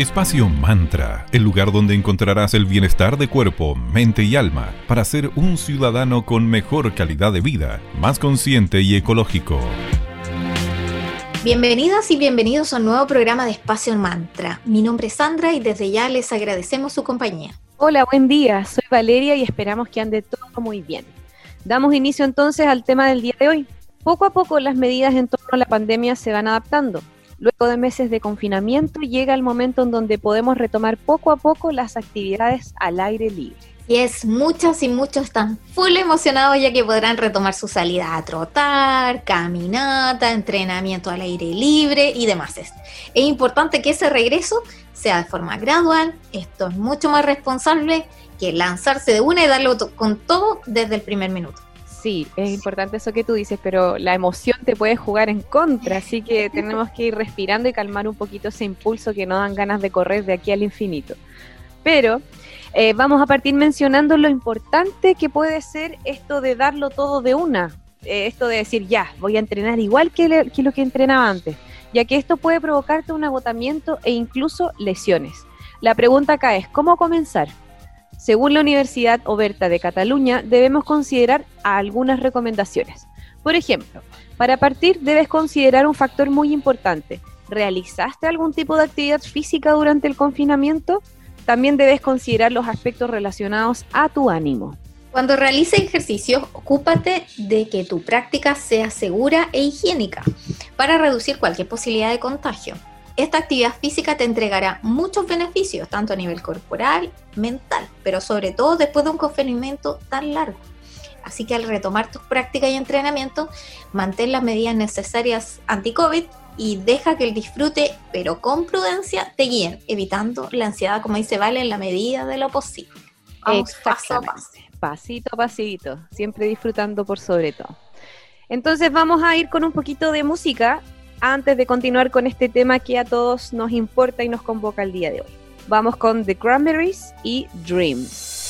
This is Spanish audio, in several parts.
Espacio Mantra, el lugar donde encontrarás el bienestar de cuerpo, mente y alma para ser un ciudadano con mejor calidad de vida, más consciente y ecológico. Bienvenidas y bienvenidos a un nuevo programa de Espacio Mantra. Mi nombre es Sandra y desde ya les agradecemos su compañía. Hola, buen día. Soy Valeria y esperamos que ande todo muy bien. Damos inicio entonces al tema del día de hoy. Poco a poco las medidas en torno a la pandemia se van adaptando. Luego de meses de confinamiento llega el momento en donde podemos retomar poco a poco las actividades al aire libre. Y es muchos y muchos están full emocionados ya que podrán retomar su salida a trotar, caminata, entrenamiento al aire libre y demás. Es importante que ese regreso sea de forma gradual, esto es mucho más responsable que lanzarse de una y darlo con todo desde el primer minuto. Sí, es importante eso que tú dices, pero la emoción te puede jugar en contra, así que tenemos que ir respirando y calmar un poquito ese impulso que no dan ganas de correr de aquí al infinito. Pero eh, vamos a partir mencionando lo importante que puede ser esto de darlo todo de una, eh, esto de decir, ya, voy a entrenar igual que, que lo que entrenaba antes, ya que esto puede provocarte un agotamiento e incluso lesiones. La pregunta acá es, ¿cómo comenzar? Según la Universidad Oberta de Cataluña, debemos considerar algunas recomendaciones. Por ejemplo, para partir debes considerar un factor muy importante. ¿Realizaste algún tipo de actividad física durante el confinamiento? También debes considerar los aspectos relacionados a tu ánimo. Cuando realices ejercicios, ocúpate de que tu práctica sea segura e higiénica para reducir cualquier posibilidad de contagio esta actividad física te entregará muchos beneficios, tanto a nivel corporal, mental, pero sobre todo después de un confinamiento tan largo. Así que al retomar tus prácticas y entrenamiento, mantén las medidas necesarias anti-COVID y deja que el disfrute, pero con prudencia, te guíen, evitando la ansiedad, como dice Vale, en la medida de lo posible. Vamos paso a paso. Pasito a pasito, siempre disfrutando por sobre todo. Entonces vamos a ir con un poquito de música antes de continuar con este tema que a todos nos importa y nos convoca el día de hoy. Vamos con The Cranberries y Dreams.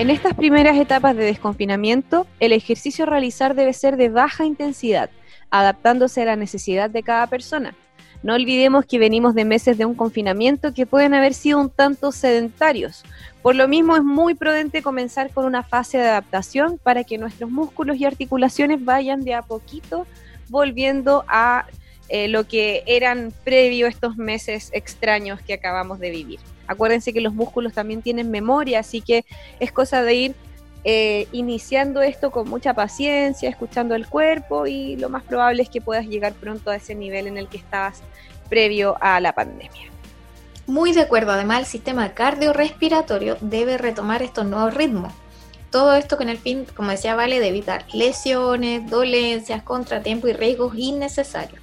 En estas primeras etapas de desconfinamiento, el ejercicio a realizar debe ser de baja intensidad, adaptándose a la necesidad de cada persona. No olvidemos que venimos de meses de un confinamiento que pueden haber sido un tanto sedentarios. Por lo mismo es muy prudente comenzar con una fase de adaptación para que nuestros músculos y articulaciones vayan de a poquito volviendo a eh, lo que eran previo estos meses extraños que acabamos de vivir. Acuérdense que los músculos también tienen memoria, así que es cosa de ir eh, iniciando esto con mucha paciencia, escuchando el cuerpo y lo más probable es que puedas llegar pronto a ese nivel en el que estabas previo a la pandemia. Muy de acuerdo, además el sistema cardiorrespiratorio debe retomar estos nuevos ritmos. Todo esto con el fin, como decía Vale, de evitar lesiones, dolencias, contratiempos y riesgos innecesarios.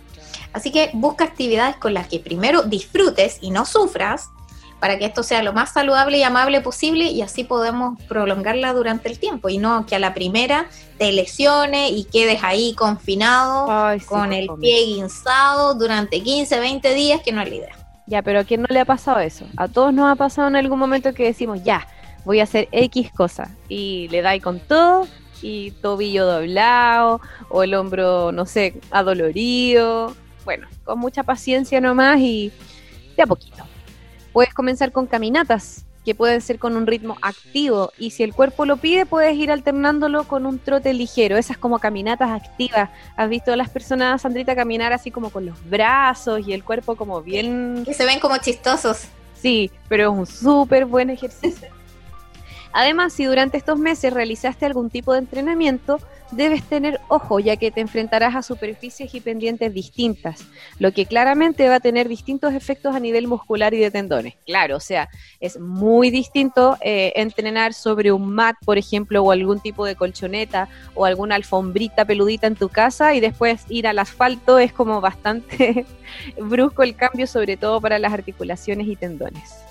Así que busca actividades con las que primero disfrutes y no sufras para que esto sea lo más saludable y amable posible y así podemos prolongarla durante el tiempo y no que a la primera te lesiones y quedes ahí confinado con el pie guinzado durante 15, 20 días, que no es la idea. Ya, pero ¿a quién no le ha pasado eso? A todos nos ha pasado en algún momento que decimos, ya, voy a hacer X cosa y le dais con todo y tobillo doblado o el hombro, no sé, adolorido. Bueno, con mucha paciencia nomás y de a poquito. Puedes comenzar con caminatas, que pueden ser con un ritmo activo, y si el cuerpo lo pide, puedes ir alternándolo con un trote ligero, esas como caminatas activas. ¿Has visto a las personas, Sandrita, caminar así como con los brazos y el cuerpo como bien... Que se ven como chistosos. Sí, pero es un súper buen ejercicio. Además, si durante estos meses realizaste algún tipo de entrenamiento, debes tener ojo, ya que te enfrentarás a superficies y pendientes distintas, lo que claramente va a tener distintos efectos a nivel muscular y de tendones. Claro, o sea, es muy distinto eh, entrenar sobre un mat, por ejemplo, o algún tipo de colchoneta o alguna alfombrita peludita en tu casa y después ir al asfalto es como bastante brusco el cambio, sobre todo para las articulaciones y tendones.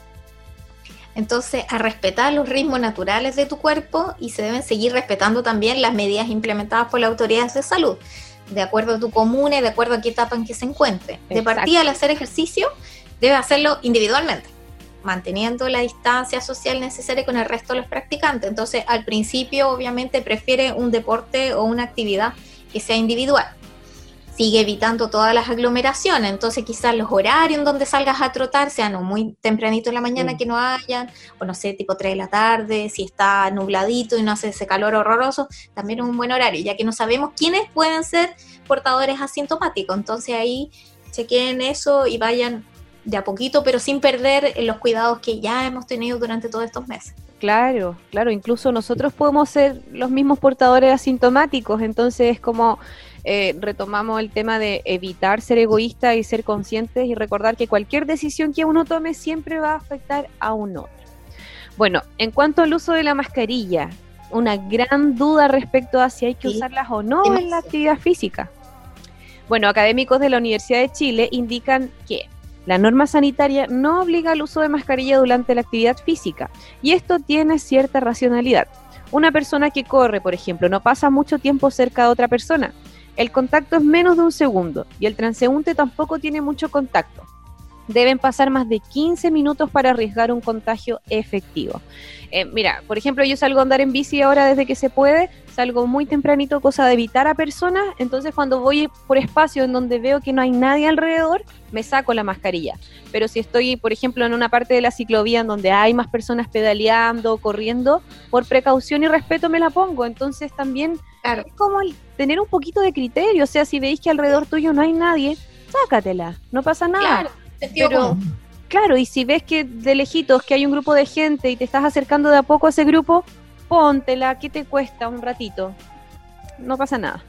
Entonces, a respetar los ritmos naturales de tu cuerpo y se deben seguir respetando también las medidas implementadas por las autoridades de salud, de acuerdo a tu comuna y de acuerdo a qué etapa en que se encuentre. De partida, al hacer ejercicio, debe hacerlo individualmente, manteniendo la distancia social necesaria con el resto de los practicantes. Entonces, al principio, obviamente, prefiere un deporte o una actividad que sea individual sigue evitando todas las aglomeraciones, entonces quizás los horarios en donde salgas a trotar sean muy tempranito en la mañana que no hayan, o no sé, tipo 3 de la tarde, si está nubladito y no hace ese calor horroroso, también es un buen horario, ya que no sabemos quiénes pueden ser portadores asintomáticos, entonces ahí chequen eso y vayan de a poquito, pero sin perder los cuidados que ya hemos tenido durante todos estos meses. Claro, claro, incluso nosotros podemos ser los mismos portadores asintomáticos, entonces es como eh, retomamos el tema de evitar ser egoísta y ser conscientes y recordar que cualquier decisión que uno tome siempre va a afectar a un otro. Bueno, en cuanto al uso de la mascarilla, una gran duda respecto a si hay que usarlas o no en la actividad física. Bueno, académicos de la Universidad de Chile indican que la norma sanitaria no obliga al uso de mascarilla durante la actividad física y esto tiene cierta racionalidad. Una persona que corre, por ejemplo, no pasa mucho tiempo cerca de otra persona, el contacto es menos de un segundo y el transeúnte tampoco tiene mucho contacto. Deben pasar más de 15 minutos para arriesgar un contagio efectivo. Eh, mira, por ejemplo, yo salgo a andar en bici ahora desde que se puede, salgo muy tempranito, cosa de evitar a personas, entonces cuando voy por espacio en donde veo que no hay nadie alrededor, me saco la mascarilla. Pero si estoy, por ejemplo, en una parte de la ciclovía en donde hay más personas pedaleando, corriendo, por precaución y respeto me la pongo. Entonces también es como el tener un poquito de criterio, o sea, si veis que alrededor tuyo no hay nadie, sácatela, no pasa nada. Claro, claro, y si ves que de lejitos que hay un grupo de gente y te estás acercando de a poco a ese grupo, póntela, ¿qué te cuesta un ratito? No pasa nada.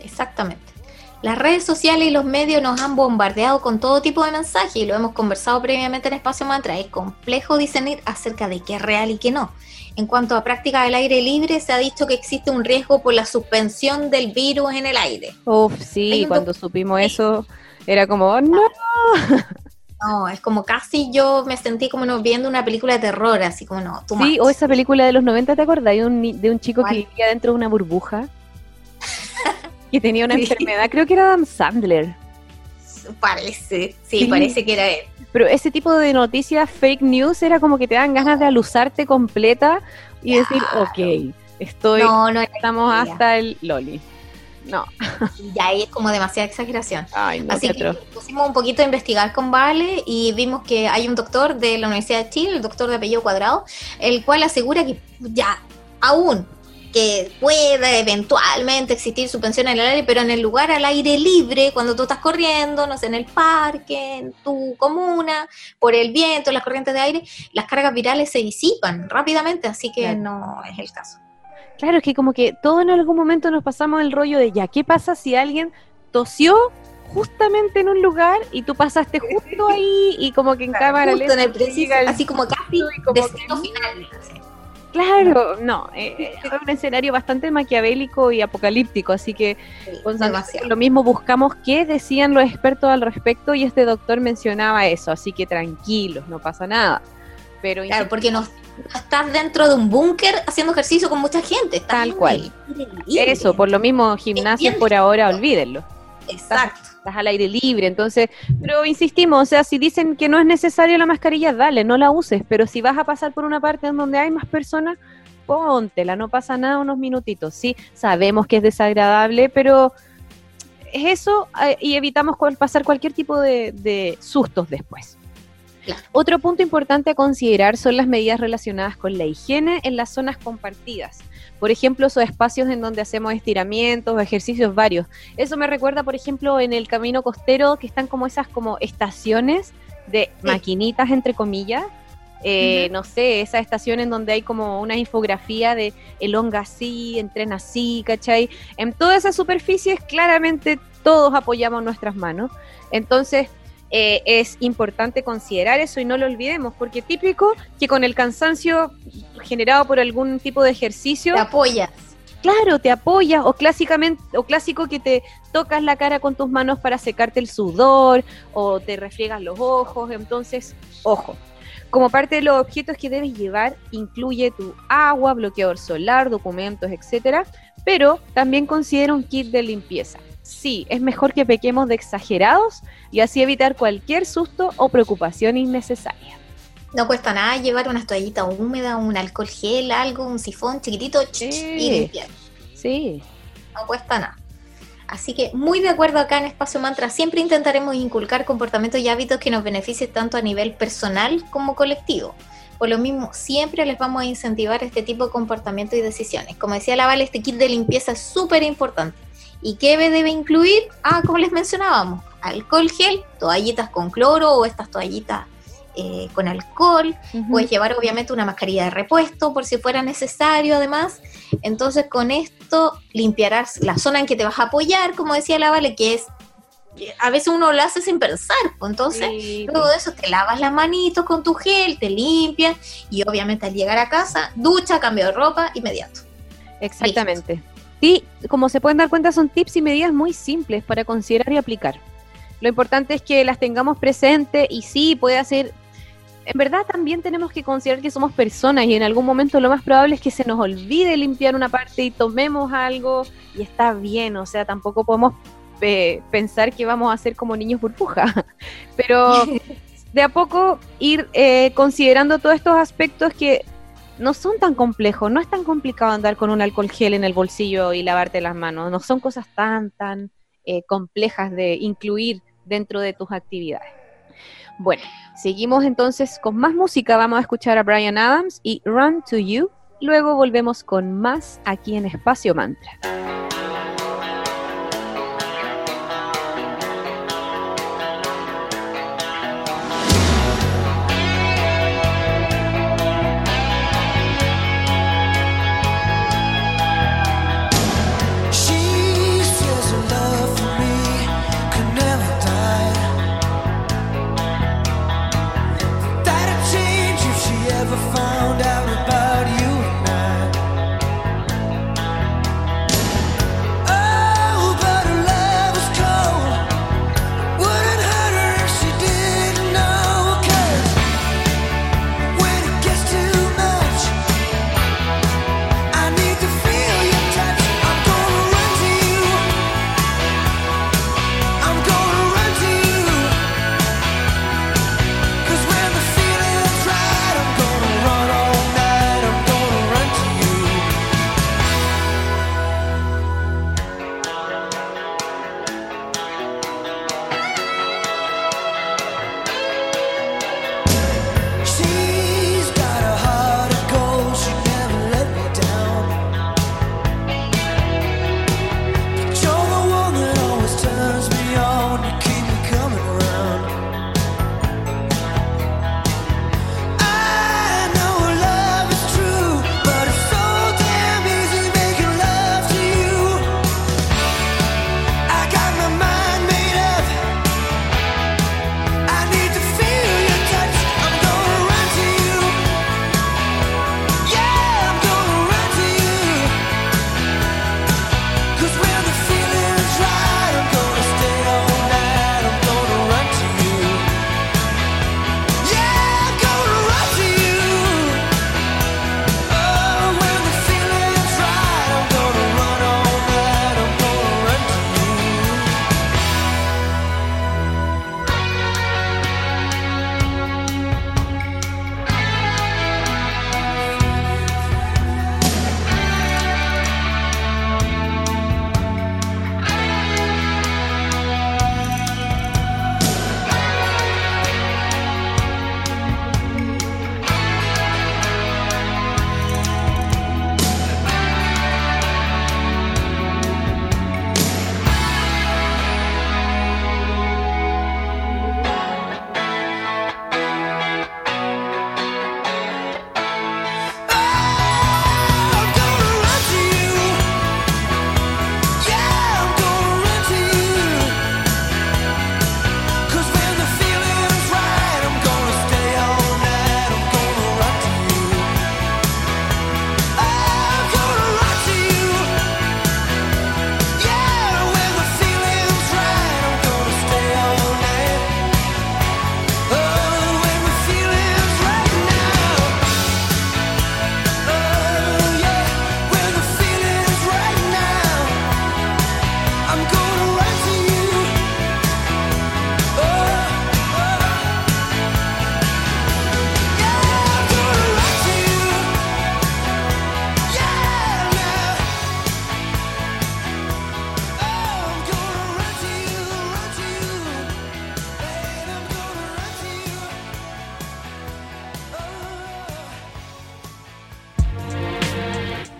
Exactamente. Las redes sociales y los medios nos han bombardeado con todo tipo de mensajes y lo hemos conversado previamente en Espacio Mantra. Es complejo discernir acerca de qué es real y qué no. En cuanto a práctica del aire libre, se ha dicho que existe un riesgo por la suspensión del virus en el aire. Uf, sí, cuando supimos eso, era como, oh, no. No, es como casi yo me sentí como no, viendo una película de terror, así como no. Sí, o esa película de los 90, ¿te acordás? De un, de un chico que vivía dentro de una burbuja. que tenía una enfermedad, creo que era Dan Sandler. Parece, sí, parece que era él. Pero ese tipo de noticias fake news era como que te dan ganas de alusarte completa y decir, ok, estoy, No, no estamos hasta el loli. No, Ya ahí es como demasiada exageración. ay, no, Así que pusimos un poquito a investigar con Vale y vimos que hay un doctor de la Universidad de Chile, el doctor de apellido cuadrado, el cual asegura que ya, aún que pueda eventualmente existir suspensión en el aire, pero en el lugar al aire libre, cuando tú estás corriendo, no sé, en el parque, en tu comuna, por el viento, las corrientes de aire, las cargas virales se disipan rápidamente, así que Claro. no es el caso. Claro, es que como que todo en algún momento nos pasamos el rollo de ya, ¿qué pasa si alguien tosió justamente en un lugar y tú pasaste justo ahí y como que en cámara Justo en el preciso, así como casi como que destino final. Claro, no, eh, eh, es un escenario bastante maquiavélico y apocalíptico, así que Sí, lo mismo buscamos qué decían los expertos al respecto y este doctor mencionaba eso, así que tranquilos, no pasa nada. Pero Claro, porque no, estás dentro de un búnker haciendo ejercicio con mucha gente. Tal cual. libre. eso, por lo mismo, gimnasios bien. por ahora, olvídenlo. Exacto. Estás al aire libre, entonces, pero insistimos, o sea, si dicen que no es necesario la mascarilla, dale, no la uses, pero si vas a pasar por una parte en donde hay más personas, póntela, no pasa nada unos minutitos, sí, sabemos que es desagradable, pero es eso eh, y evitamos pasar cualquier tipo de, de sustos después. Claro. Otro punto importante a considerar son las medidas relacionadas con la higiene en las zonas compartidas. Por ejemplo, esos espacios en donde hacemos estiramientos ejercicios varios. Eso me recuerda, por ejemplo, en el camino costero, que están como esas como estaciones de Sí. maquinitas, entre comillas. Eh, No sé, esa estación en donde hay como una infografía de elonga así, entrena así, ¿cachai? En todas esas superficies claramente todos apoyamos nuestras manos. Entonces, eh, es importante considerar eso y no lo olvidemos, porque típico que con el cansancio generado por algún tipo de ejercicio, Te apoyas. claro, te apoyas o clásicamente o clásico que te tocas la cara con tus manos para secarte el sudor o te refriegas los ojos, entonces, ojo. Como parte de los objetos que debes llevar incluye tu agua, bloqueador solar, documentos, etcétera, pero también considera un kit de limpieza. Sí, es mejor que pequemos de exagerados y así evitar cualquier susto o preocupación innecesaria. No cuesta nada llevar una toallita húmeda, un alcohol gel, algo, un sifón chiquitito ch, ch, Sí. y limpiar. Sí, No cuesta nada. Así que muy de acuerdo acá en Espacio Mantra, siempre intentaremos inculcar comportamientos y hábitos que nos beneficien tanto a nivel personal como colectivo. Por lo mismo, siempre les vamos a incentivar este tipo de comportamiento y decisiones. Como decía la Vale, este kit de limpieza es súper importante. ¿Y qué debe incluir? Ah, como les mencionábamos, alcohol gel, toallitas con cloro o estas toallitas eh, con alcohol, Puedes llevar obviamente una mascarilla de repuesto por si fuera necesario además. Entonces con esto limpiarás la zona en que te vas a apoyar, como decía la Vale, que es, a veces uno lo hace sin pensar. pues, Entonces Sí, luego de eso te lavas las manitos con tu gel, te limpias y obviamente al llegar a casa, ducha, cambio de ropa, inmediato. Exactamente. Sí, como se pueden dar cuenta, son tips y medidas muy simples para considerar y aplicar. Lo importante es que las tengamos presentes y sí, puede hacer... En verdad también tenemos que considerar que somos personas y en algún momento lo más probable es que se nos olvide limpiar una parte y tomemos algo y está bien, o sea, tampoco podemos eh, pensar que vamos a ser como niños burbuja, pero de a poco ir eh, considerando todos estos aspectos que no son tan complejos, no es tan complicado andar con un alcohol gel en el bolsillo y lavarte las manos, no son cosas tan, tan eh, complejas de incluir dentro de tus actividades. Bueno, seguimos entonces con más música, vamos a escuchar a Brian Adams y Run to You, luego volvemos con más aquí en Espacio Mantra.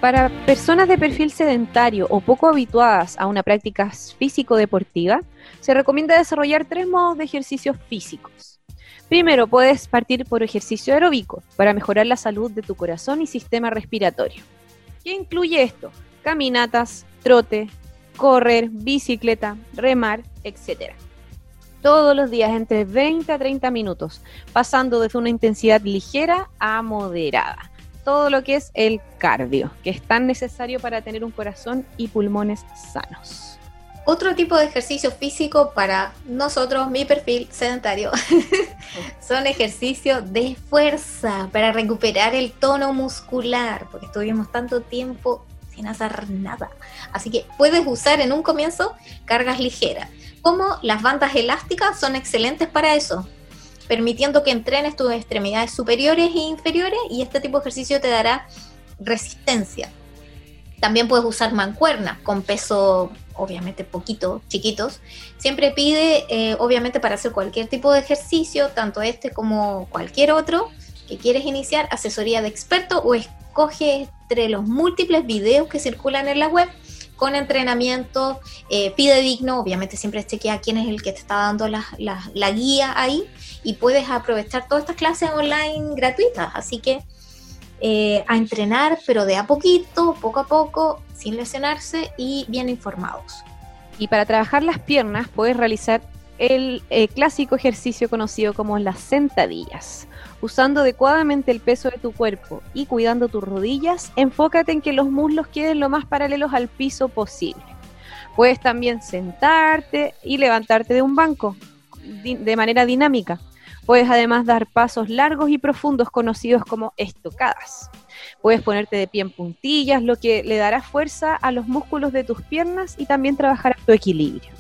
Para personas de perfil sedentario o poco habituadas a una práctica físico-deportiva, se recomienda desarrollar tres modos de ejercicios físicos. Primero, puedes partir por ejercicio aeróbico para mejorar la salud de tu corazón y sistema respiratorio. ¿Qué incluye esto? Caminatas, trote, correr, bicicleta, remar, etc. Todos los días entre 20 a 30 minutos, pasando desde una intensidad ligera a moderada. Todo lo que es el cardio, que es tan necesario para tener un corazón y pulmones sanos. Otro tipo de ejercicio físico para nosotros, mi perfil sedentario, son ejercicios de fuerza para recuperar el tono muscular, porque estuvimos tanto tiempo sin hacer nada. Así que puedes usar en un comienzo cargas ligeras. Como las bandas elásticas son excelentes para eso, permitiendo que entrenes tus extremidades superiores e inferiores y este tipo de ejercicio te dará resistencia. También puedes usar mancuernas con peso, obviamente poquito, chiquitos. Siempre pide, eh, obviamente para hacer cualquier tipo de ejercicio, tanto este como cualquier otro que quieres iniciar, asesoría de experto o escoge entre los múltiples videos que circulan en la web con entrenamiento eh, fidedigno, obviamente siempre chequea quién es el que te está dando la- la guía ahí y puedes aprovechar todas estas clases online gratuitas, así que eh, a entrenar, pero de a poquito, poco a poco, sin lesionarse y bien informados. Y para trabajar las piernas puedes realizar el eh, clásico ejercicio conocido como las sentadillas. Usando adecuadamente el peso de tu cuerpo y cuidando tus rodillas, enfócate en que los muslos queden lo más paralelos al piso posible. Puedes también sentarte y levantarte de un banco de manera dinámica. Puedes además dar pasos largos y profundos conocidos como estocadas. Puedes ponerte de pie en puntillas, lo que le dará fuerza a los músculos de tus piernas y también trabajar tu equilibrio.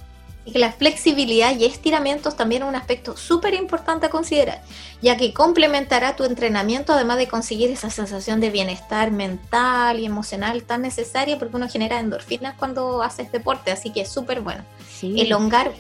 Y que la flexibilidad y estiramientos también es un aspecto súper importante a considerar, ya que complementará tu entrenamiento además de conseguir esa sensación de bienestar mental y emocional tan necesaria porque uno genera endorfinas cuando haces deporte, así que es súper bueno. Sí. Elongar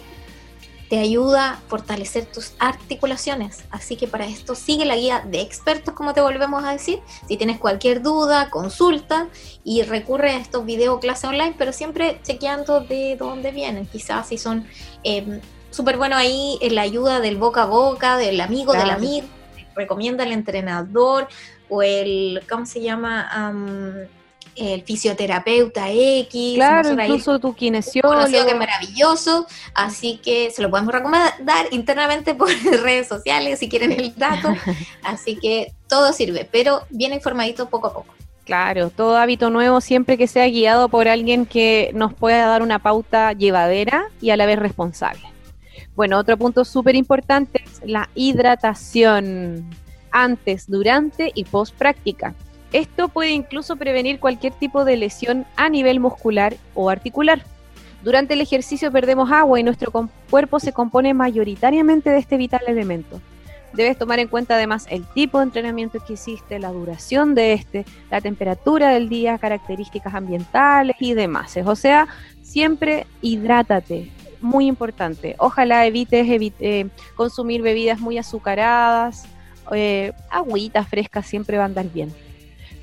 te ayuda a fortalecer tus articulaciones. Así que para esto sigue la guía de expertos, como te volvemos a decir. Si tienes cualquier duda, consulta y recurre a estos video clases online, pero siempre chequeando de dónde vienen. Quizás si son eh, súper bueno ahí en la ayuda del boca a boca, del amigo, del amigo, recomienda el entrenador o el, ¿cómo se llama? Am, el fisioterapeuta X. Claro, incluso tu kinesiólogo. conocido que es maravilloso, así que se lo podemos recomendar internamente por redes sociales si quieren el dato, así que todo sirve, pero bien informadito poco a poco. Claro, todo hábito nuevo siempre que sea guiado por alguien que nos pueda dar una pauta llevadera y a la vez responsable. Bueno, otro punto súper importante es la hidratación antes, durante y post práctica. Esto puede incluso prevenir cualquier tipo de lesión a nivel muscular o articular. Durante el ejercicio perdemos agua y nuestro cuerpo se compone mayoritariamente de este vital elemento. Debes tomar en cuenta además el tipo de entrenamiento que hiciste, la duración de este, la temperatura del día, características ambientales y demás. O sea, siempre hidrátate, muy importante. Ojalá evites evi- eh, consumir bebidas muy azucaradas, eh, agüitas frescas siempre va a andar bien.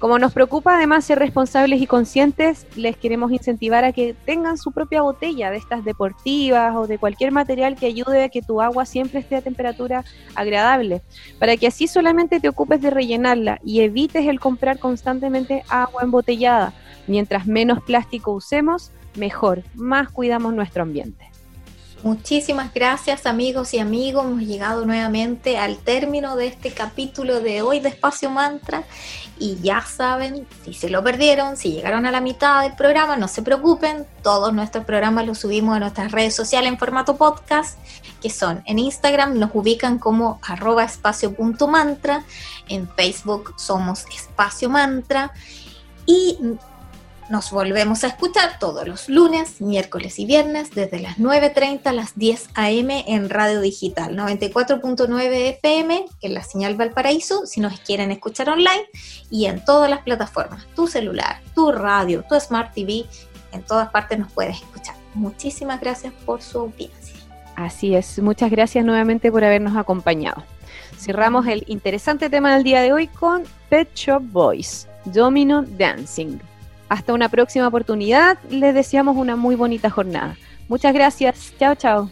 Como nos preocupa además ser responsables y conscientes, les queremos incentivar a que tengan su propia botella de estas deportivas o de cualquier material que ayude a que tu agua siempre esté a temperatura agradable, para que así solamente te ocupes de rellenarla y evites el comprar constantemente agua embotellada. Mientras menos plástico usemos, mejor, más cuidamos nuestro ambiente. Muchísimas gracias amigos y amigos, hemos llegado nuevamente al término de este capítulo de hoy de Espacio Mantra. Y ya saben, si se lo perdieron, si llegaron a la mitad del programa, no se preocupen, todos nuestros programas los subimos a nuestras redes sociales en formato podcast, que son en Instagram nos ubican como arroba espacio.mantra, en Facebook somos espacio mantra. Y nos volvemos a escuchar todos los lunes, miércoles y viernes desde las 9.30 a las 10 a.m. en Radio Digital 94.9 FM, es la señal Valparaíso, si nos quieren escuchar online, y en todas las plataformas, tu celular, tu radio, tu Smart TV, en todas partes nos puedes escuchar. Muchísimas gracias por su audiencia. Así es, muchas gracias nuevamente por habernos acompañado. Cerramos el interesante tema del día de hoy con Pet Shop Boys, Domino Dancing. Hasta una próxima oportunidad, les deseamos una muy bonita jornada. Muchas gracias, chao, chao.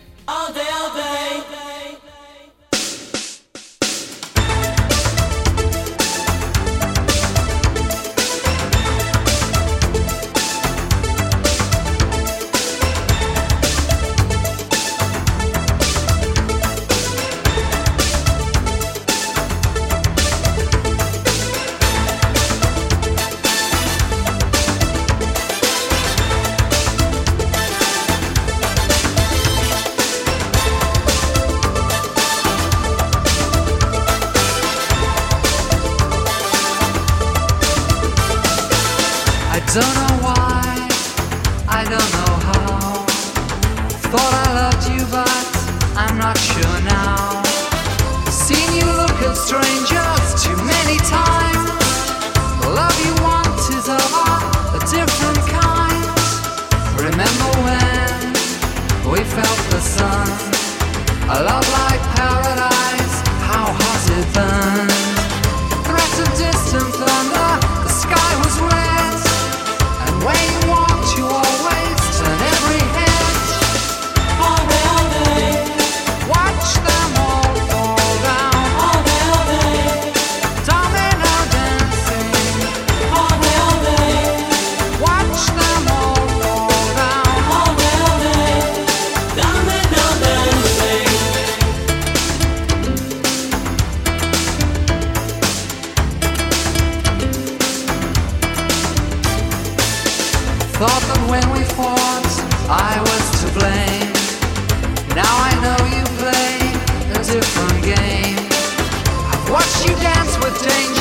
with danger.